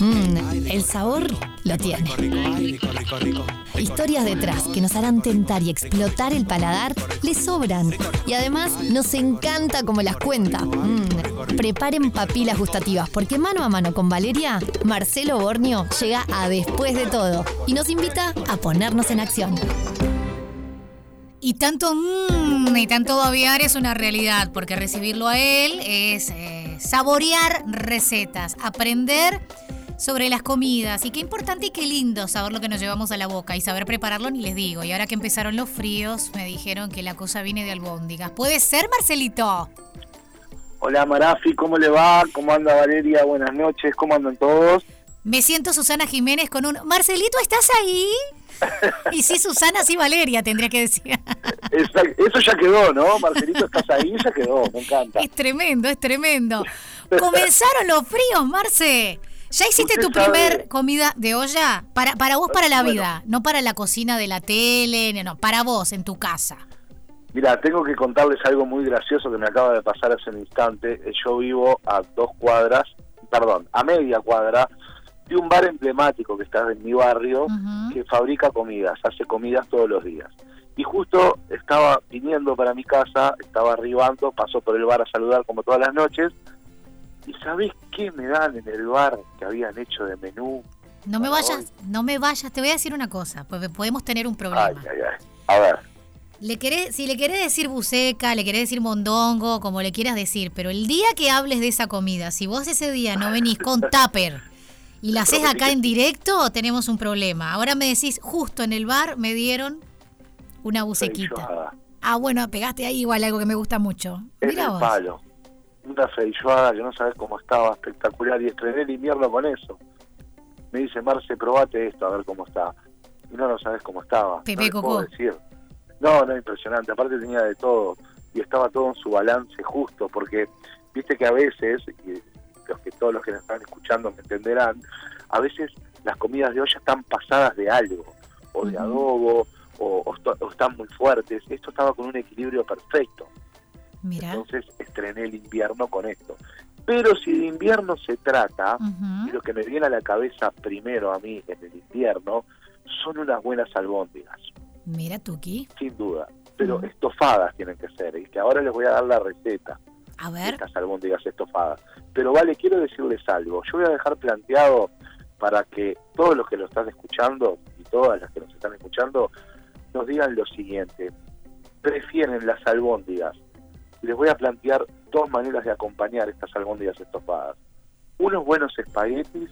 Mmm, el sabor lo tiene. Historias detrás que nos harán tentar y explotar el paladar le sobran. Y además nos encanta como las cuenta. Mmm, preparen papilas gustativas porque mano a mano con Valeria, Marcelo Bornio llega a después de todo y nos invita a ponernos en acción. Y tanto mmm, y tanto babear es una realidad, porque recibirlo a él es eh, saborear recetas, aprender sobre las comidas. Y qué importante y qué lindo saber lo que nos llevamos a la boca y saber prepararlo, ni les digo. Y ahora que empezaron los fríos, me dijeron que la cosa viene de albóndigas. ¿Puede ser, Marcelito? Hola Marafi, ¿cómo le va? ¿Cómo anda Valeria? Buenas noches, ¿cómo andan todos? Me siento Susana Jiménez con un... Marcelito, ¿estás ahí? y sí, Susana, sí, Valeria, tendría que decir. Eso ya quedó, ¿no? Marcelito, ¿estás ahí? Ya quedó, me encanta. Es tremendo, es tremendo. Comenzaron los fríos, Marce. ¿Ya hiciste tu primer comida de olla? Para, para vos, para la vida, no para la cocina de la tele, no, para vos, en tu casa. Mira, tengo que contarles algo muy gracioso que me acaba de pasar hace un instante. Yo vivo a dos cuadras, perdón, a media cuadra de un bar emblemático que está en mi barrio que fabrica comidas, hace comidas todos los días. Y justo estaba viniendo para mi casa, estaba arribando, pasó por el bar a saludar como todas las noches. ¿Y sabés qué me dan en el bar que habían hecho de menú? No me vayas, no me vayas, te voy a decir una cosa, porque podemos tener un problema. Ay, ay, ay. A ver. Le querés, si le querés decir buceca, le querés decir mondongo, como le quieras decir, pero el día que hables de esa comida, si vos ese día no venís con tupper y la haces acá en directo, tenemos un problema. Ahora me decís, justo en el bar me dieron una bucequita. Ah, bueno, pegaste ahí igual algo que me gusta mucho. Mira vos. palo. Una feijoada que no sabes cómo estaba, espectacular. Y estrené el invierno con eso. Me dice, Marce, probate esto, a ver cómo está. Y no, no sabes cómo estaba. Pepe no decir. No, no, impresionante. Aparte tenía de todo. Y estaba todo en su balance justo. Porque, viste que a veces, y los que todos los que nos están escuchando me entenderán, a veces las comidas de olla están pasadas de algo. O de adobo, o, están muy fuertes. Esto estaba con un equilibrio perfecto. Entonces estrené el invierno con esto. Pero si de invierno se trata, y lo que me viene a la cabeza primero a mí en el invierno, son unas buenas albóndigas. Mira, Tuki. Sin duda. Pero estofadas tienen que ser, y que ahora les voy a dar la receta. A ver. estas albóndigas estofadas. Pero vale, quiero decirles algo. Yo voy a dejar planteado para que todos los que lo están escuchando y todas las que nos están escuchando nos digan lo siguiente. ¿Prefieren las albóndigas? Les voy a plantear dos maneras de acompañar estas albóndigas estofadas. Unos buenos espaguetis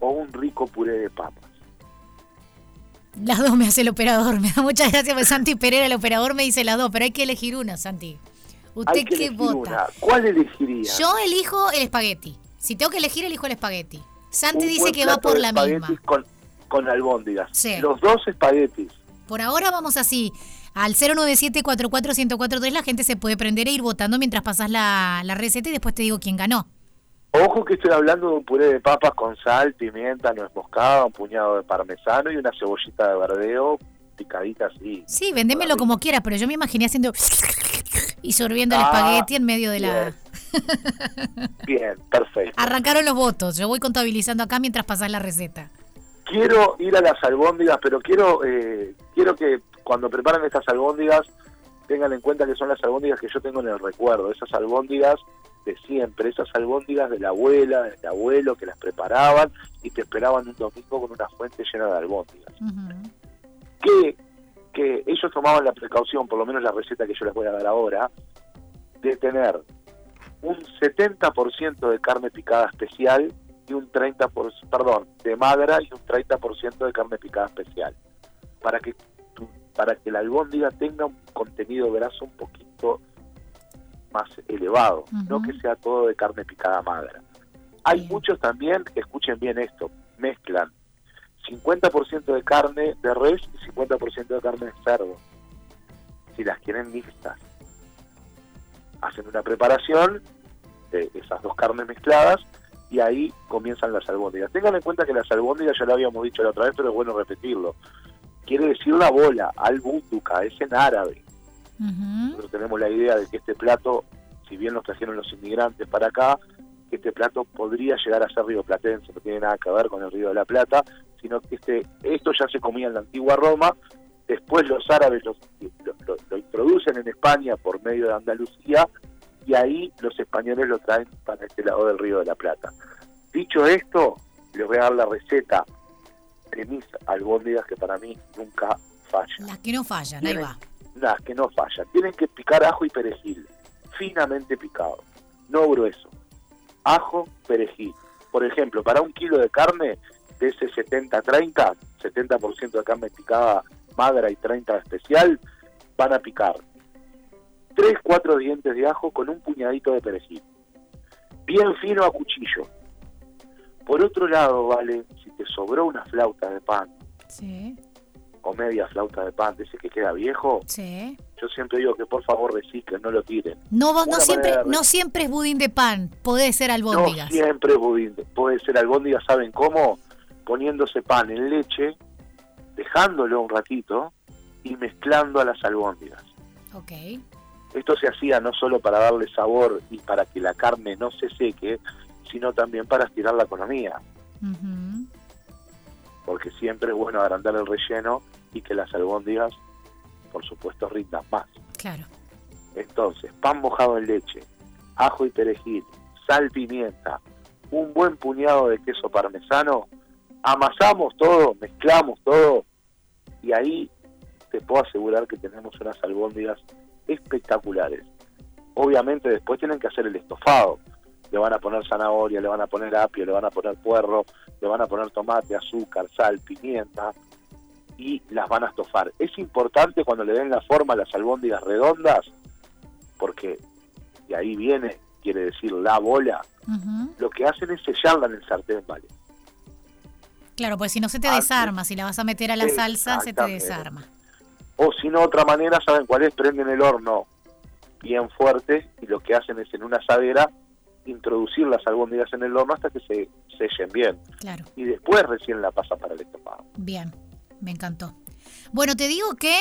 o un rico puré de papas. Las dos me hace el operador. Me da muchas gracias, porque Santi Pereira, el operador, me dice las dos, pero hay que elegir una, Santi. ¿Usted qué vota? ¿Cuál elegiría? Yo elijo el espagueti. Si tengo que elegir, elijo el espagueti. Santi dice que va por la misma. Con, con albóndigas. Los dos espaguetis. Por ahora vamos así. Al 097 44143 la gente se puede prender e ir votando mientras pasas la, la receta y después te digo quién ganó. Ojo que estoy hablando de un puré de papas con sal, pimienta, nuez moscada, un puñado de parmesano y una cebollita de verdeo picadita así. Sí, vendémelo como quieras, pero yo me imaginé haciendo y sorbiendo el ah, espagueti en medio de la... bien, perfecto. Arrancaron los votos, yo voy contabilizando acá mientras pasas la receta. Quiero ir a las albóndigas, pero quiero, eh, quiero que cuando preparan estas albóndigas tengan en cuenta que son las albóndigas que yo tengo en el recuerdo, esas albóndigas de siempre, esas albóndigas de la abuela, del abuelo que las preparaban y te esperaban un domingo con una fuente llena de albóndigas. que, que ellos tomaban la precaución, por lo menos la receta que yo les voy a dar ahora, de tener un 70% de carne picada especial y un 30%, perdón, de magra y un 30% de carne picada especial, para que para que la albóndiga tenga un contenido graso un poquito más elevado, no que sea todo de carne picada magra. Hay muchos también, que escuchen bien esto, mezclan 50% de carne de res y 50% de carne de cerdo, si las quieren mixtas. Hacen una preparación de esas dos carnes mezcladas y ahí comienzan las albóndigas. Tengan en cuenta que las albóndigas ya lo habíamos dicho la otra vez, pero es bueno repetirlo quiere decir una bola, al es en árabe. Nosotros tenemos la idea de que este plato, si bien lo trajeron los inmigrantes para acá, que este plato podría llegar a ser río platense, no tiene nada que ver con el río de la Plata, sino que este, esto ya se comía en la antigua Roma, después los árabes lo, lo, introducen en España por medio de Andalucía y ahí los españoles lo traen para este lado del río de la Plata. Dicho esto, les voy a dar la receta de mis albóndigas que para mí nunca fallan. Las que no fallan, ahí va. Las que no fallan. Tienen que picar ajo y perejil, finamente picado, no grueso. Ajo, perejil. Por ejemplo, para un kilo de carne de ese 70-30, 70%, de carne picada magra y 30 especial, van a picar 3, 4 dientes de ajo con un puñadito de perejil. Bien fino a cuchillo. Por otro lado, vale, si te sobró una flauta de pan, o media flauta de pan, ese que queda viejo, yo siempre digo que por favor reciclen, no lo tiren. No, no siempre, no siempre es budín de pan, puede ser albóndigas. No siempre es budín, puede ser albóndigas, ¿saben cómo? Poniéndose pan en leche, dejándolo un ratito y mezclando a las albóndigas. Ok. Esto se hacía no solo para darle sabor y para que la carne no se seque, sino también para estirar la economía. Porque siempre es bueno agrandar el relleno y que las albóndigas, por supuesto, rindan más. Claro. Entonces, pan mojado en leche, ajo y perejil, sal, pimienta, un buen puñado de queso parmesano, amasamos todo, mezclamos todo y ahí te puedo asegurar que tenemos unas albóndigas espectaculares. Obviamente después tienen que hacer el estofado. Le van a poner zanahoria, le van a poner apio, le van a poner puerro, le van a poner tomate, azúcar, sal, pimienta y las van a estofar. Es importante cuando le den la forma a las albóndigas redondas, porque de ahí viene, quiere decir la bola, lo que hacen es sellarla en el sartén, ¿vale? Claro, pues si no se te desarma, si la vas a meter a la salsa, se te desarma. O si no, otra manera, ¿saben cuál es? Prenden el horno bien fuerte y lo que hacen es en una asadera introducir las albóndigas en el horno hasta que se sellen bien. Claro. Y después recién la pasan para el estofado. Bien, me encantó. Bueno, te digo que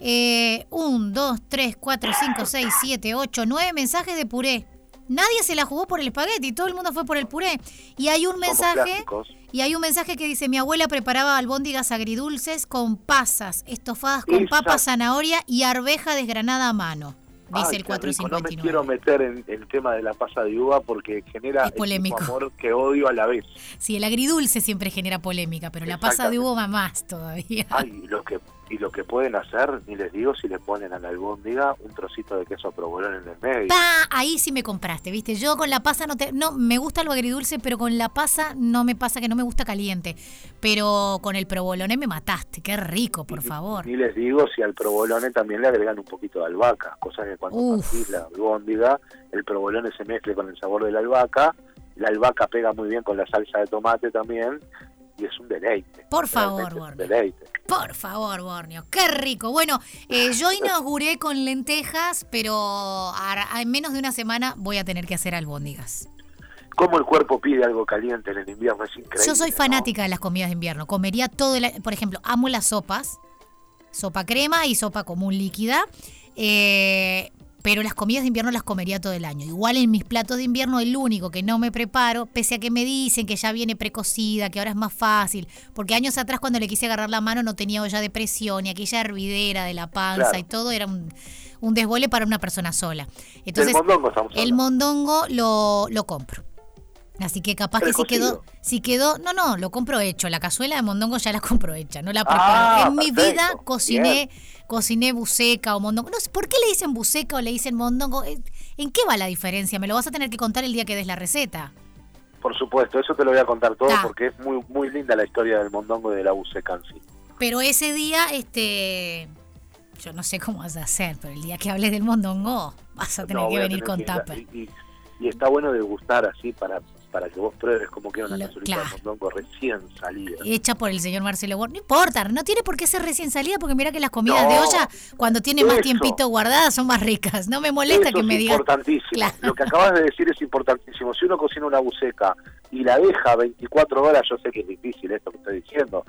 eh, un, dos, tres, cuatro, cinco, seis, siete, ocho, nueve mensajes de puré. Nadie se la jugó por el espagueti, todo el mundo fue por el puré. Y hay un mensaje y hay un mensaje que dice, mi abuela preparaba albóndigas agridulces con pasas, estofadas con papa, zanahoria y arveja desgranada a mano. Dice el 459. No me quiero meter en el tema de la pasa de uva porque genera un amor que odio a la vez. Sí, el agridulce siempre genera polémica, pero la pasa de uva más todavía. Ay, lo que y lo que pueden hacer, ni les digo si le ponen a la albóndiga un trocito de queso provolón en el medio. Ahí sí me compraste, ¿viste? Yo con la pasa no te no me gusta lo agridulce, pero con la pasa no me pasa que no me gusta caliente, pero con el provolone me mataste, qué rico, por favor. Ni les digo si al provolone también le agregan un poquito de albahaca, cosa que cuando partís la albóndiga, el provolone se mezcle con el sabor de la albahaca, la albahaca pega muy bien con la salsa de tomate también y es un deleite. Por favor, Borneo. Por favor, Borneo. Qué rico. Bueno, eh, yo inauguré con lentejas, pero en menos de una semana voy a tener que hacer albóndigas. ¿Cómo el cuerpo pide algo caliente en el invierno? Es increíble. Yo soy fanática de las comidas de invierno. Comería todo el... Por ejemplo, amo las sopas. Sopa crema y sopa común líquida. Eh, pero las comidas de invierno las comería todo el año. Igual en mis platos de invierno el único que no me preparo, pese a que me dicen que ya viene precocida, que ahora es más fácil, porque años atrás cuando le quise agarrar la mano no tenía olla de presión y aquella hervidera de la panza y todo era un, un, desbole para una persona sola. Entonces, el mondongo, el mondongo lo, lo compro. Así que capaz que si quedó, si quedó, no, no, lo compro hecho. La cazuela de mondongo ya la compro hecha, no la preparo. Ah, en mi vida cociné cociné buceca o mondongo. No sé, ¿por qué le dicen buceca o le dicen mondongo? Eh, ¿En qué va la diferencia? Me lo vas a tener que contar el día que des la receta. Por supuesto, eso te lo voy a contar todo porque es muy muy linda la historia del mondongo y de la buceca en sí. Pero ese día, este, yo no sé cómo vas a hacer, pero el día que hables del mondongo vas a tener que venir con tapa. Y, y, está bueno degustar así para para que vos pruebes cómo queda una cazuelita de mondongo recién salida. Hecha por el señor Marcelo Born. No importa, no tiene por qué ser recién salida, porque mira que las comidas de olla, cuando tienen más tiempito guardadas, son más ricas. No me molesta que me digas. Es importantísimo. Lo que acabas de decir es importantísimo. Si uno cocina una buceca y la deja 24 horas, yo sé que es difícil esto que estoy diciendo,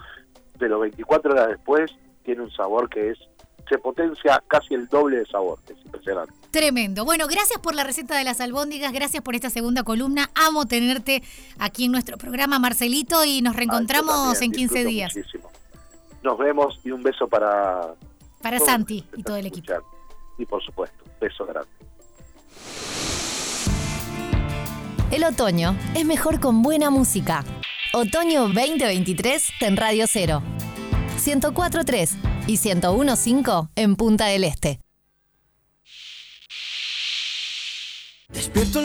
pero 24 horas después tiene un sabor que es se potencia casi el doble de sabor. Es Tremendo. Bueno, gracias por la receta de las albóndigas, gracias por esta segunda columna. Amo tenerte aquí en nuestro programa, Marcelito, y nos reencontramos en 15 días. Muchísimo. Nos vemos y un beso para... Para Santi y todo el equipo. Y por supuesto, beso grande. El otoño es mejor con buena música. Otoño 2023 en Radio 0. 104.3 y 101.5 en Punta del Este. Despierto